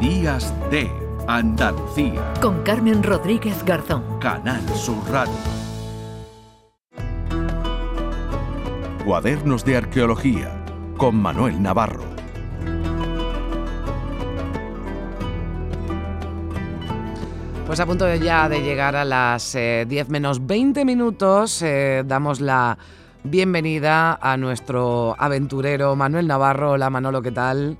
Días de Andalucía. Con Carmen Rodríguez Garzón. Canal Sur Radio. Cuadernos de Arqueología. Con Manuel Navarro. Pues a punto ya de llegar a las 10 eh, menos 20 minutos, eh, damos la bienvenida a nuestro aventurero Manuel Navarro. Hola Manolo, ¿qué tal?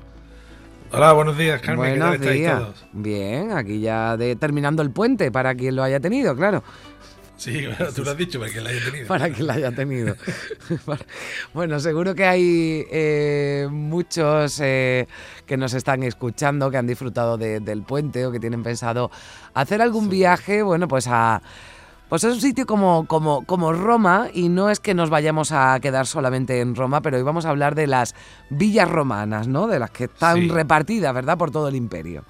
Hola, buenos días, Carmen. Buenos ¿Qué tal días. todos? Bien, aquí ya de, terminando el puente para quien lo haya tenido, claro. Sí, tú lo has dicho, para quien lo haya tenido. Para quien lo haya tenido. bueno, seguro que hay eh, muchos eh, que nos están escuchando, que han disfrutado del puente o que tienen pensado hacer algún viaje, bueno, pues a... Pues es un sitio como, como, como Roma y no es que nos vayamos a quedar solamente en Roma, pero hoy vamos a hablar de las villas romanas, ¿no? De las que están repartidas, ¿verdad? Por todo el imperio.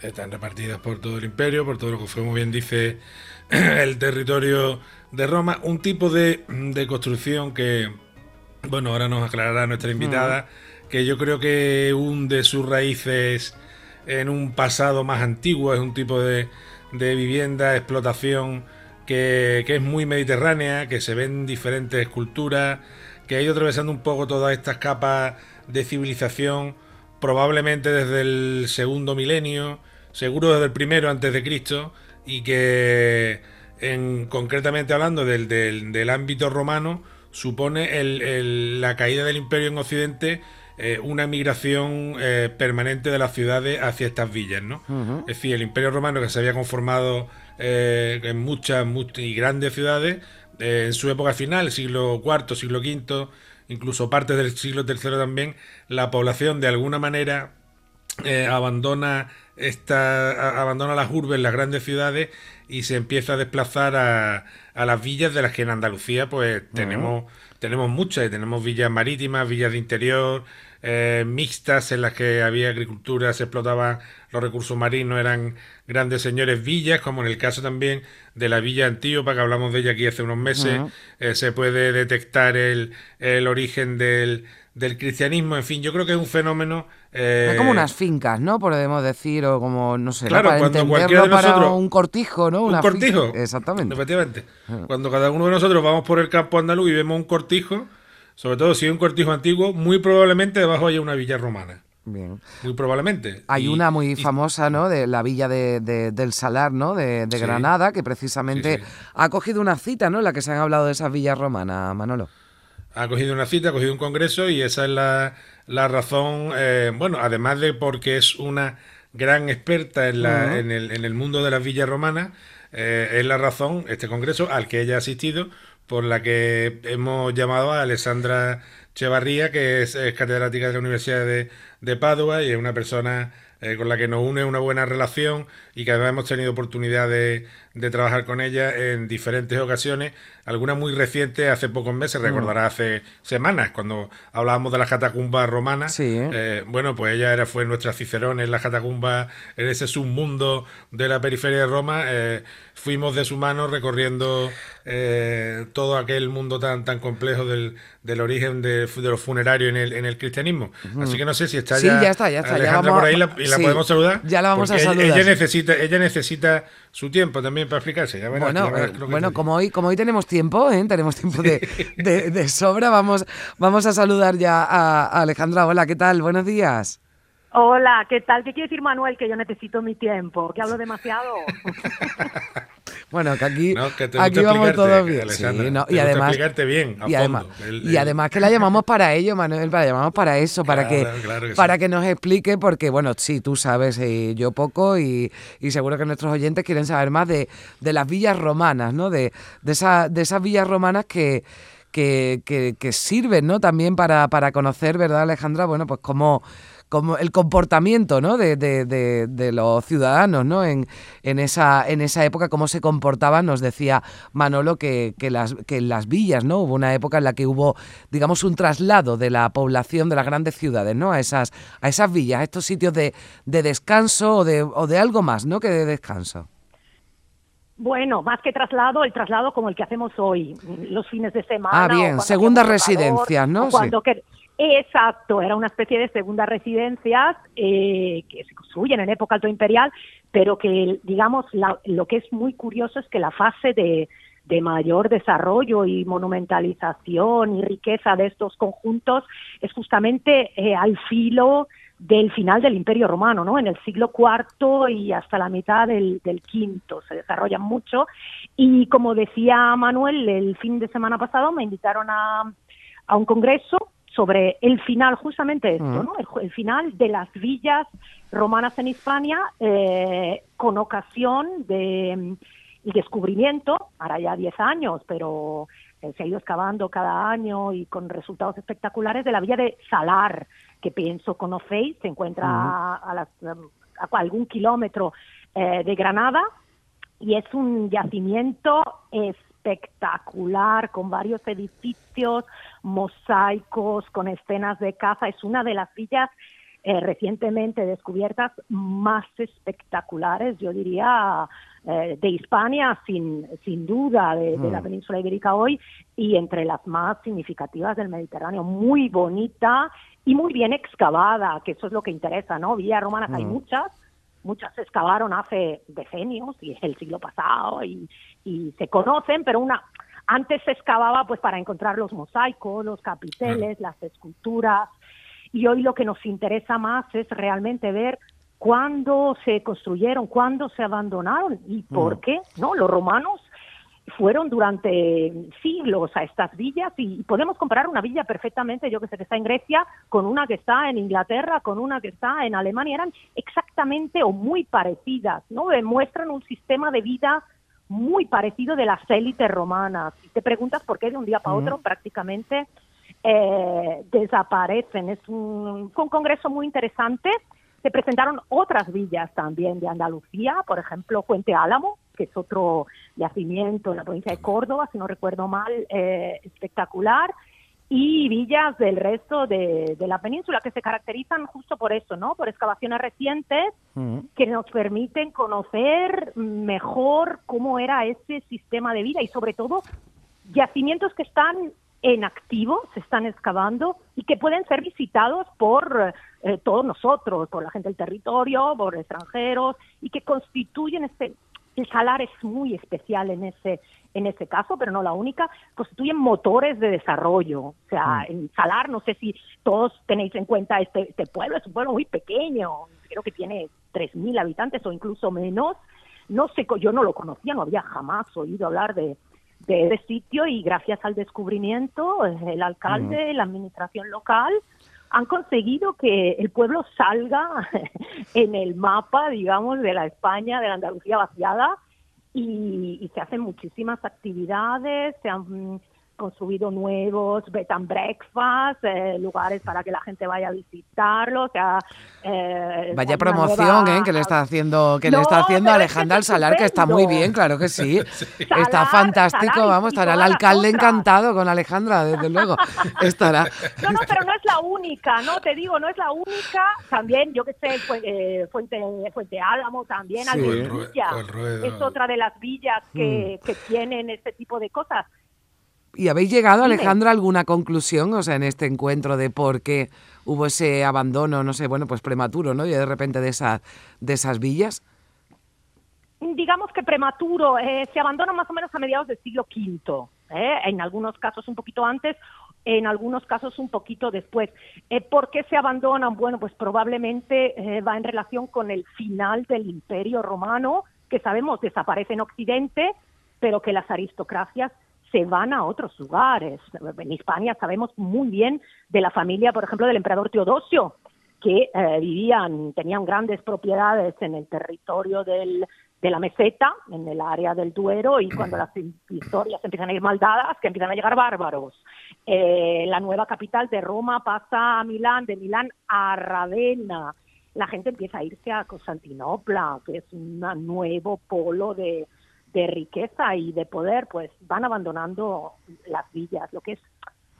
Están repartidas por todo el imperio, por todo lo que fue, muy bien dice el territorio de Roma, un tipo de, construcción que, bueno, ahora nos aclarará nuestra invitada, que yo creo que hunde sus raíces en un pasado más antiguo, es un tipo de, vivienda, explotación que, es muy mediterránea, que se ven diferentes culturas, que ha ido atravesando un poco todas estas capas de civilización, probablemente desde el segundo milenio, seguro desde el primero antes de Cristo, y que en, concretamente hablando del, del, ámbito romano supone el, la caída del imperio en Occidente eh, una migración eh, permanente de las ciudades hacia estas villas, ¿no? Es decir, el imperio romano que se había conformado eh, en muchas, muchas y grandes ciudades, en su época final, siglo IV, siglo V, incluso parte del siglo III también, la población de alguna manera abandona esta, abandona las urbes, las grandes ciudades y se empieza a desplazar a, a las villas de las que en Andalucía pues tenemos, tenemos muchas, tenemos villas marítimas, villas de interior, eh, mixtas en las que había agricultura, se explotaban los recursos marinos, eran grandes señores villas, como en el caso también de la villa Antíopa, que hablamos de ella aquí hace unos meses, eh, se puede detectar el, el origen del, del cristianismo, en fin, yo creo que es un fenómeno... Eh... como unas fincas, ¿no? Podemos decir, o como, no sé, claro, para cuando cualquiera de nosotros, un cortijo, ¿no? un cortijo, exactamente. Efectivamente. Cuando cada uno de nosotros vamos por el campo andaluz y vemos un cortijo, sobre todo si es un cortijo antiguo, muy probablemente debajo haya una villa romana. Bien. Muy probablemente. Hay una muy famosa, ¿no? De la villa de, del Salar, ¿no? De, Granada, que precisamente ha cogido una cita, ¿no? En la que se han hablado de esas villas romanas, Manolo ha cogido una cita, ha cogido un congreso y esa es la, la razón, eh, bueno, además de porque es una gran experta en, la, en, el, en, el, mundo de las villas romanas, eh, es la razón, este congreso, al que ella ha asistido, por la que hemos llamado a Alessandra Chevarría, que es, catedrática de la Universidad de, de Padua y es una persona eh, con la que nos une una buena relación y que además hemos tenido oportunidad de, de trabajar con ella en diferentes ocasiones, algunas muy recientes, hace pocos meses, mm. recordará hace semanas, cuando hablábamos de las catacumbas romanas. Eh, bueno, pues ella era, fue nuestra Cicerón en las catacumbas, en ese submundo de la periferia de Roma. Eh, fuimos de su mano recorriendo eh, todo aquel mundo tan, tan complejo del, del origen de, de, los funerarios en el, en el cristianismo. Así que no sé si está ya, ya, está, ya está. Alejandra por ahí la, y la podemos saludar. Ya la vamos a saludar. ella necesita, ella necesita su tiempo también para explicarse. bueno, eh, bueno como, hoy, como hoy tenemos tiempo, ¿eh? tenemos tiempo de, sobra, vamos, vamos a saludar ya a, Alejandra. Hola, ¿qué tal? Buenos días. Hola, ¿qué tal? ¿Qué quiere decir Manuel? Que yo necesito mi tiempo, que hablo demasiado. Bueno, que aquí, aquí vamos todos bien. Sí, y además, bien, y, además y además que la llamamos para ello, Manuel, la llamamos para eso, para que, para que nos explique, porque bueno, sí, tú sabes, y yo poco, y, y, seguro que nuestros oyentes quieren saber más de, de las villas romanas, ¿no? De, de, esa, de esas villas romanas que, que, sirven, ¿no? También para, para conocer, ¿verdad, Alejandra? Bueno, pues cómo como el comportamiento ¿no? de, de, de, los ciudadanos ¿no? en, en, esa, en esa época, cómo se comportaban. Nos decía Manolo que, que, las, que en las villas ¿no? hubo una época en la que hubo, digamos, un traslado de la población de las grandes ciudades ¿no? a, esas, a esas villas, a estos sitios de, de descanso o de, o de algo más ¿no? que de descanso. Bueno, más que traslado, el traslado como el que hacemos hoy, los fines de semana. Ah, bien, segundas residencias, ¿no? Cuando, Exacto, era una especie de segundas residencias eh, que se construyen en época alto imperial, pero que, digamos, lo que es muy curioso es que la fase de, mayor desarrollo y monumentalización y riqueza de estos conjuntos es justamente eh, al filo del final del Imperio Romano, ¿no? En el siglo IV y hasta la mitad del, del V se desarrollan mucho. Y como decía Manuel, el fin de semana pasado me invitaron a, a un congreso sobre el final, justamente esto, ¿no? el, final de las villas romanas en Hispania eh, con ocasión del mm, descubrimiento, ahora ya 10 años, pero eh, se ha ido excavando cada año y con resultados espectaculares de la villa de Salar, que pienso conocéis, se encuentra a, algún kilómetro eh, de Granada y es un yacimiento espectacular, con varios edificios, mosaicos, con escenas de caza. Es una de las villas eh, recientemente descubiertas más espectaculares, yo diría, eh, de Hispania, sin, sin duda, de, la mm. península ibérica hoy, y entre las más significativas del Mediterráneo. Muy bonita y muy bien excavada, que eso es lo que interesa, ¿no? Villas romanas hay mm. muchas, muchas se excavaron hace decenios y el siglo pasado y, y se conocen, pero una antes se excavaba pues para encontrar los mosaicos, los capiteles, las esculturas y hoy lo que nos interesa más es realmente ver cuándo se construyeron, cuándo se abandonaron y por mm. qué, ¿no? Los romanos fueron durante siglos a estas villas y podemos comparar una villa perfectamente, yo que sé que está en Grecia, con una que está en Inglaterra, con una que está en Alemania, eran exactamente o muy parecidas, ¿no? Demuestran un sistema de vida muy parecido de las élites romanas. Y te preguntas por qué de un día para otro prácticamente eh, desaparecen. Es un, un congreso muy interesante. Se presentaron otras villas también de Andalucía, por ejemplo, Fuente Álamo, que es otro yacimiento en la provincia de Córdoba, si no recuerdo mal, eh, espectacular, y villas del resto de, la península que se caracterizan justo por eso, ¿no? Por excavaciones recientes que nos permiten conocer mejor cómo era ese sistema de vida y sobre todo yacimientos que están en activo, se están excavando y que pueden ser visitados por eh, todos nosotros, por la gente del territorio, por extranjeros y que constituyen este el salar es muy especial en ese en ese caso, pero no la única, constituyen motores de desarrollo. O sea, mm. en Salar, no sé si todos tenéis en cuenta este, este pueblo, es un pueblo muy pequeño, creo que tiene 3.000 habitantes o incluso menos. No sé, yo no lo conocía, no había jamás oído hablar de, de ese sitio y gracias al descubrimiento, el alcalde, mm. la administración local, han conseguido que el pueblo salga en el mapa, digamos, de la España, de la Andalucía vaciada y, se hacen muchísimas actividades, se han construido nuevos bed and breakfast, eh, lugares para que la gente vaya a visitarlo, o sea, eh, vaya promoción, ¿eh? que le está haciendo, que le está haciendo Alejandra al Salar, que está muy bien, claro que sí, está fantástico, vamos, estará el alcalde encantado con Alejandra, desde luego, estará. No, no, pero no es la única, no te digo, no es la única, también, yo que sé, eh, Fuente, Fuente Álamo también, sí. es otra de las villas que, mm. que tienen este tipo de cosas ¿Y habéis llegado, Alejandra, a alguna conclusión, o sea, en este encuentro de por qué hubo ese abandono, no sé, bueno, pues prematuro, ¿no? Y de repente de, esa, de esas villas. Digamos que prematuro, eh, se abandona más o menos a mediados del siglo V, ¿eh? en algunos casos un poquito antes, en algunos casos un poquito después. Eh, ¿Por qué se abandonan? Bueno, pues probablemente va en relación con el final del Imperio Romano, que sabemos desaparece en Occidente, pero que las aristocracias se van a otros lugares. En España sabemos muy bien de la familia, por ejemplo, del emperador Teodosio, que eh, vivían, tenían grandes propiedades en el territorio del, de la meseta, en el área del Duero, y cuando las historias empiezan a ir mal dadas, que empiezan a llegar bárbaros. Eh, la nueva capital de Roma pasa a Milán, de Milán a Ravenna. La gente empieza a irse a Constantinopla, que es un nuevo polo de, de riqueza y de poder, pues van abandonando las villas. Lo que es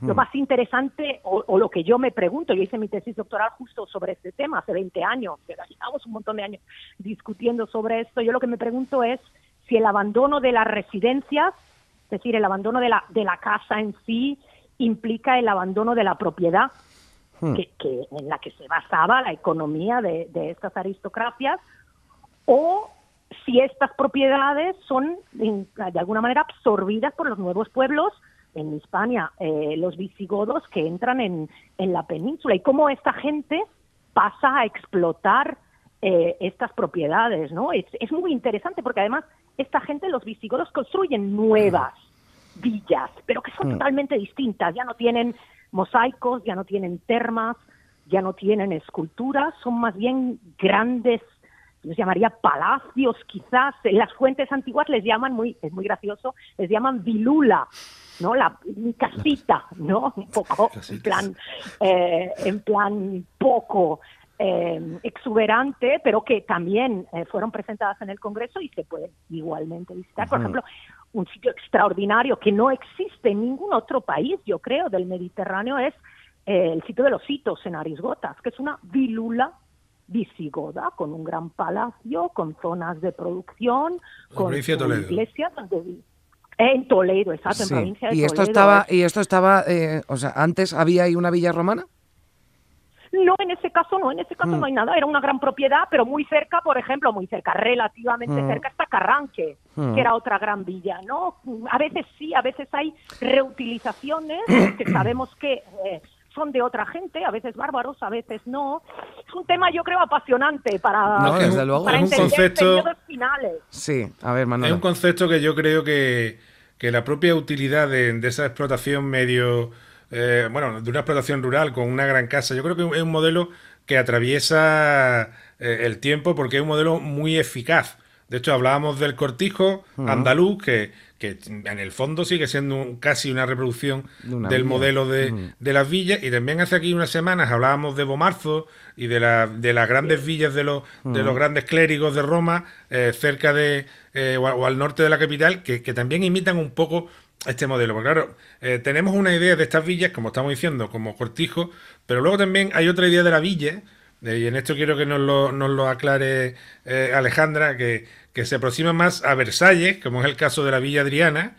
lo hmm. más interesante, o, lo que yo me pregunto, yo hice mi tesis doctoral justo sobre este tema hace 20 años, pero llevamos un montón de años discutiendo sobre esto, yo lo que me pregunto es si el abandono de las residencias, es decir, el abandono de la, de la casa en sí, implica el abandono de la propiedad hmm. que, en la que se basaba la economía de, estas aristocracias, o si estas propiedades son de alguna manera absorbidas por los nuevos pueblos en Hispania, eh, los visigodos que entran en, en, la península y cómo esta gente pasa a explotar eh, estas propiedades, ¿no? Es, es, muy interesante porque además esta gente, los visigodos, construyen nuevas villas, pero que son mm. totalmente distintas. Ya no tienen mosaicos, ya no tienen termas, ya no tienen esculturas, son más bien grandes, les llamaría palacios quizás. En las fuentes antiguas les llaman, muy, es muy gracioso, les llaman vilula, ¿no? La casita, ¿no? Un poco en plan, eh, en plan poco eh, exuberante, pero que también eh, fueron presentadas en el Congreso y se pueden igualmente visitar. Por ejemplo, un sitio extraordinario que no existe en ningún otro país, yo creo, del Mediterráneo es el sitio de los hitos en Arisgotas, que es una vilula visigoda con un gran palacio, con zonas de producción, con iglesias en Toledo, exacto, en provincia de ¿Y esto Estaba, ¿Y esto estaba, o sea, antes había ahí una villa romana? No, en ese caso no, en ese caso mm. no hay nada, era una gran propiedad, pero muy cerca, por ejemplo, muy cerca, relativamente mm. cerca está Carranque, mm. que era otra gran villa, ¿no? A veces sí, a veces hay reutilizaciones que sabemos que eh, son de otra gente, a veces bárbaros, a veces no. Es un tema, yo creo, apasionante para, no, desde luego. para es un concepto, finales. Sí, a ver, Manuel. Es un concepto que yo creo que, que la propia utilidad de, de esa explotación medio eh, bueno, de una explotación rural con una gran casa. Yo creo que es un modelo que atraviesa eh, el tiempo porque es un modelo muy eficaz. De hecho, hablábamos del cortijo andaluz, que, en el fondo sigue siendo casi una reproducción del modelo de, las villas. Y también hace aquí unas semanas hablábamos de Bomarzo y de, de las grandes villas de los, de los grandes clérigos de Roma, eh, cerca de, o, al norte de la capital, que, que también imitan un poco este modelo. Porque claro, eh, tenemos una idea de estas villas, como estamos diciendo, como cortijo, pero luego también hay otra idea de la villa, eh, y en esto quiero que nos lo, nos lo aclare eh, Alejandra, que, que, se aproxima más a Versalles, como es el caso de la Villa Adriana,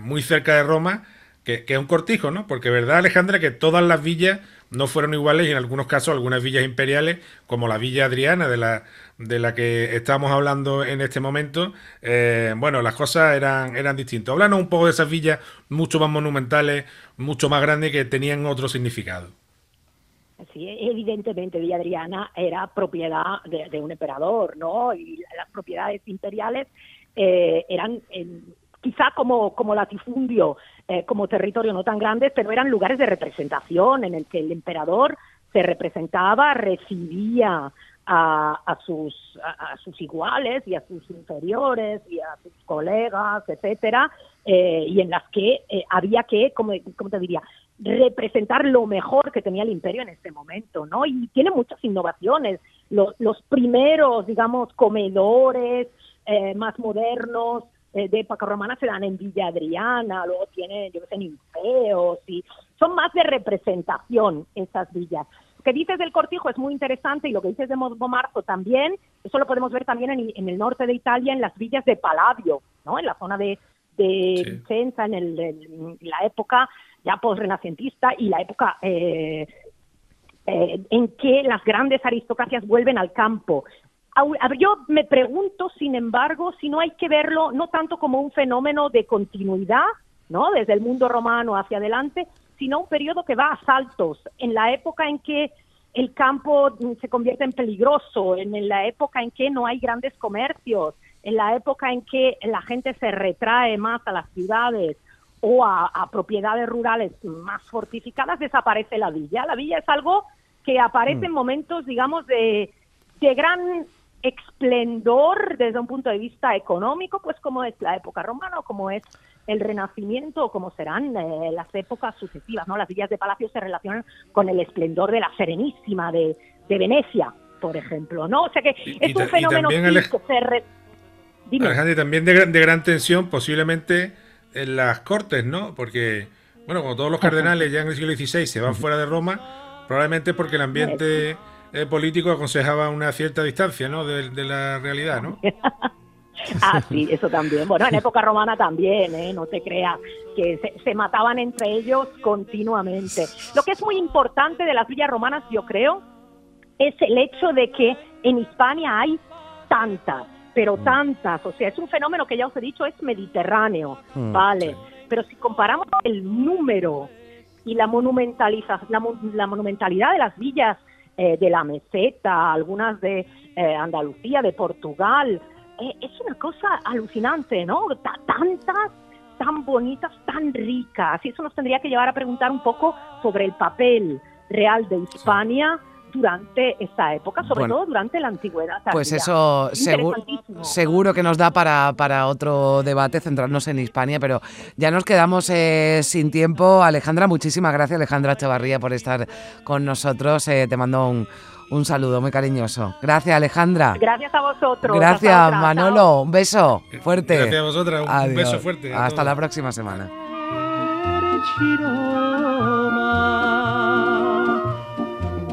muy cerca de Roma, que, que, es un cortijo, ¿no? Porque verdad, Alejandra, que todas las villas no fueron iguales y en algunos casos algunas villas imperiales, como la Villa Adriana de la, de la que estamos hablando en este momento, eh, bueno, las cosas eran, eran distintas. Háblanos un poco de esas villas mucho más monumentales, mucho más grandes que tenían otro significado. Evidentemente Villa Adriana era propiedad de, un emperador, ¿no? Y las propiedades imperiales eh, eran quizá como, latifundio, eh, como territorio no tan grandes, pero eran lugares de representación en el que el emperador se representaba, recibía a, sus, iguales y a sus inferiores y a sus colegas, etcétera, eh, y en las que había que, como, te diría, representar lo mejor que tenía el imperio en ese momento, ¿no? Y tiene muchas innovaciones. Los, los primeros, digamos, comedores eh, más modernos de época romana se dan en Villa Adriana, luego tiene, yo que sé, ninfeos, y son más de representación esas villas que dices del cortijo es muy interesante y lo que dices de Marzo también, eso lo podemos ver también en, el norte de Italia, en las villas de Palladio, ¿no? en la zona de, de Vicenza, en, la época ya post-renacentista y la época eh, eh, en que las grandes aristocracias vuelven al campo. Yo me pregunto, sin embargo, si no hay que verlo no tanto como un fenómeno de continuidad, ¿no? Desde el mundo romano hacia adelante, sino un periodo que va a saltos, en la época en que el campo se convierte en peligroso, en la época en que no hay grandes comercios, en la época en que la gente se retrae más a las ciudades o a, propiedades rurales más fortificadas, desaparece la villa. La villa es algo que aparece mm. en momentos, digamos, de, de gran esplendor desde un punto de vista económico, pues como es la época romana o como es el Renacimiento o como serán eh, las épocas sucesivas. ¿no? Las villas de palacio se relacionan con el esplendor de la Serenísima de, Venecia, por ejemplo. ¿no? O sea que es un fenómeno que se también de, de, gran tensión posiblemente en las cortes, ¿no? Porque, bueno, como todos los cardenales ya en el siglo XVI se van fuera de Roma, probablemente porque el ambiente eh, político aconsejaba una cierta distancia, ¿no? De, de la realidad, ¿no? Ah, sí, eso también. Bueno, en época romana también, ¿eh? no te creas, que se, se, mataban entre ellos continuamente. Lo que es muy importante de las villas romanas, yo creo, es el hecho de que en Hispania hay tantas, pero mm. tantas, o sea, es un fenómeno que ya os he dicho, es mediterráneo, mm, ¿vale? Pero si comparamos el número y la, monumentaliza, la, la monumentalidad de las villas eh, de la meseta, algunas de eh, Andalucía, de Portugal, eh, es una cosa alucinante, ¿no? tantas, tan bonitas, tan ricas. Y eso nos tendría que llevar a preguntar un poco sobre el papel real de Hispania durante esta época, sobre todo durante la antigüedad. Pues eso seguro, seguro que nos da para, para otro debate, centrarnos en Hispania, pero ya nos quedamos eh, sin tiempo. Alejandra, muchísimas gracias Alejandra Chavarría por estar con nosotros. Eh, te mando un, un saludo muy cariñoso. Gracias, Alejandra. Gracias a vosotros. Gracias, Manolo. Un beso fuerte. Gracias a vosotras. Un beso fuerte. Hasta la próxima semana.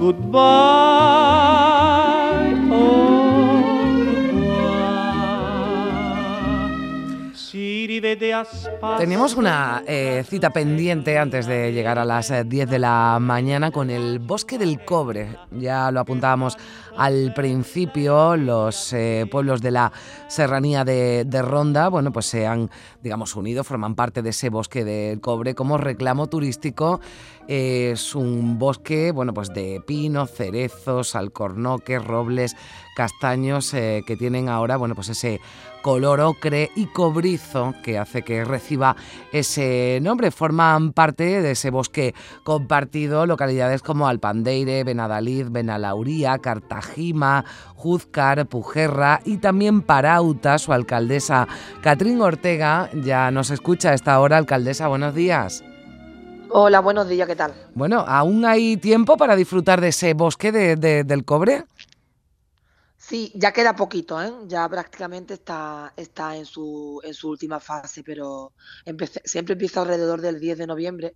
Goodbye. Tenemos una eh, cita pendiente antes de llegar a las 10 eh, de la mañana con el Bosque del Cobre. Ya lo apuntábamos al principio, los eh, pueblos de la serranía de, de, Ronda, bueno, pues se han, digamos, unido, forman parte de ese Bosque del Cobre como reclamo turístico es un bosque, bueno, pues de pinos, cerezos, alcornoques, robles, castaños eh, que tienen ahora, bueno, pues ese color ocre y cobrizo que hace que reciba ese nombre. Forman parte de ese bosque compartido localidades como Alpandeire, Benadalid, Benalauría, Cartagima, Juzcar, Pujerra y también Parauta, su alcaldesa Catrín Ortega. Ya nos escucha a esta hora, alcaldesa, buenos días. Hola, buenos días, ¿qué tal? Bueno, ¿aún hay tiempo para disfrutar de ese bosque del cobre? Sí, ya queda poquito, ¿eh? ya prácticamente está, está en, su, en su última fase, pero siempre empieza alrededor del 10 de noviembre,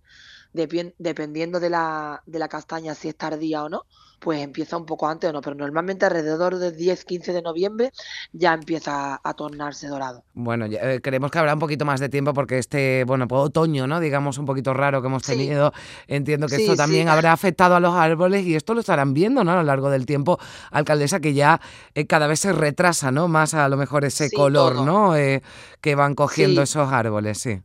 dependiendo de la, de la castaña, si es tardía o no pues empieza un poco antes o no, pero normalmente alrededor del 10-15 de noviembre ya empieza a tornarse dorado. Bueno, eh, creemos que habrá un poquito más de tiempo porque este, bueno, pues otoño, ¿no? Digamos un poquito raro que hemos tenido, entiendo que esto también habrá afectado a los árboles y esto lo estarán viendo, ¿no? A lo largo del tiempo, alcaldesa, que ya eh, cada vez se retrasa, ¿no? Más a lo mejor ese color, ¿no? Eh, que van cogiendo esos árboles, sí.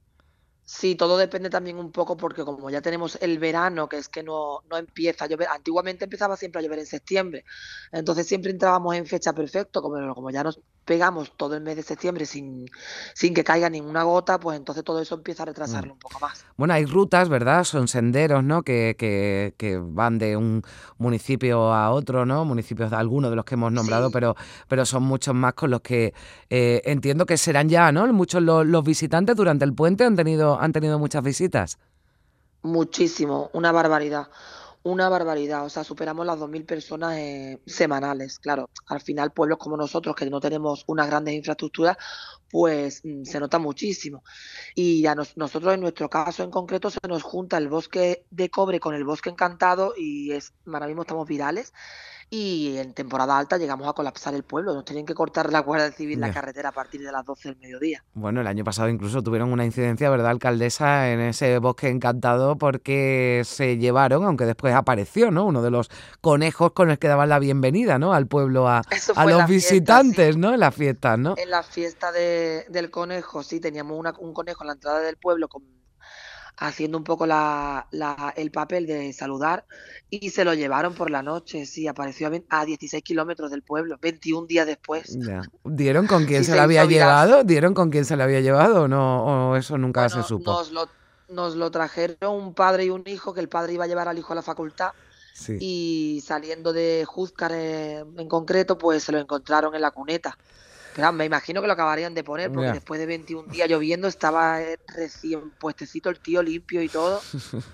Sí, todo depende también un poco porque como ya tenemos el verano, que es que no, no empieza a llover, antiguamente empezaba siempre a llover en septiembre, entonces siempre entrábamos en fecha perfecto, como, como ya nos pegamos todo el mes de septiembre sin, sin que caiga ninguna gota, pues entonces todo eso empieza a retrasarlo mm. un poco más. Bueno, hay rutas, ¿verdad? Son senderos, ¿no? Que, que, que van de un municipio a otro, ¿no? Municipios algunos de los que hemos nombrado, pero, pero son muchos más con los que eh, entiendo que serán ya, ¿no? Muchos los, los visitantes durante el puente han tenido han tenido muchas visitas. Muchísimo, una barbaridad una barbaridad, o sea, superamos las 2.000 personas eh, semanales. Claro, al final pueblos como nosotros, que no tenemos unas grandes infraestructuras, pues mm, se nota muchísimo. Y a nosotros en nuestro caso en concreto se nos junta el bosque de cobre con el bosque encantado y es, ahora mismo estamos virales y en temporada alta llegamos a colapsar el pueblo. Nos tienen que cortar la Guardia Civil la carretera a partir de las 12 del mediodía. Bueno, el año pasado incluso tuvieron una incidencia, ¿verdad, alcaldesa, en ese bosque encantado porque se llevaron, aunque después apareció, ¿no? Uno de los conejos con el que daban la bienvenida, ¿no? Al pueblo, a, a los visitantes, ¿no? En las fiestas, ¿no? En la fiesta de, del conejo, sí, teníamos un conejo en la entrada del pueblo con haciendo un poco la, el papel de saludar y se lo llevaron por la noche, sí, apareció a, 16 kilómetros del pueblo, 21 días después. ¿Dieron con quién se, lo había llevado? ¿Dieron con quién se lo había llevado o no? ¿O eso nunca se supo? Nos lo, nos lo trajeron un padre y un hijo, que el padre iba a llevar al hijo a la facultad. Y saliendo de Juzcar en concreto, pues se lo encontraron en la cuneta. Pero me imagino que lo acabarían de poner porque después de 21 días lloviendo estaba eh, recién puestecito el tío limpio y todo.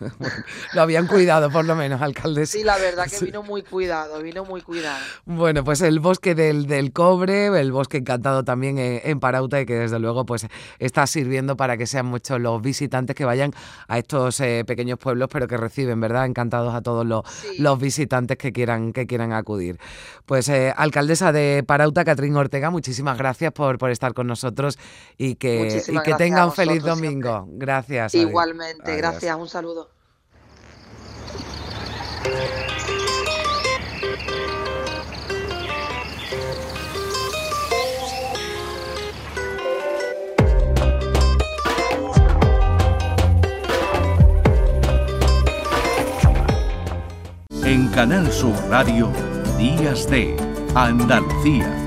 lo habían cuidado por lo menos, alcalde. Sí, la verdad que vino muy cuidado, vino muy cuidado. Bueno, pues el bosque del, del cobre, el bosque encantado también en, Parauta y que desde luego pues está sirviendo para que sean muchos los visitantes que vayan a estos eh, pequeños pueblos pero que reciben, ¿verdad? Encantados a todos los, los visitantes que quieran, que quieran acudir. Pues eh, alcaldesa de Parauta, Catrín Ortega, muchísimas muchísimas gracias por, por estar con nosotros y que, y que tenga un feliz domingo. Gracias. Igualmente, gracias, un saludo. En Canal Sur Radio, Días de Andalucía,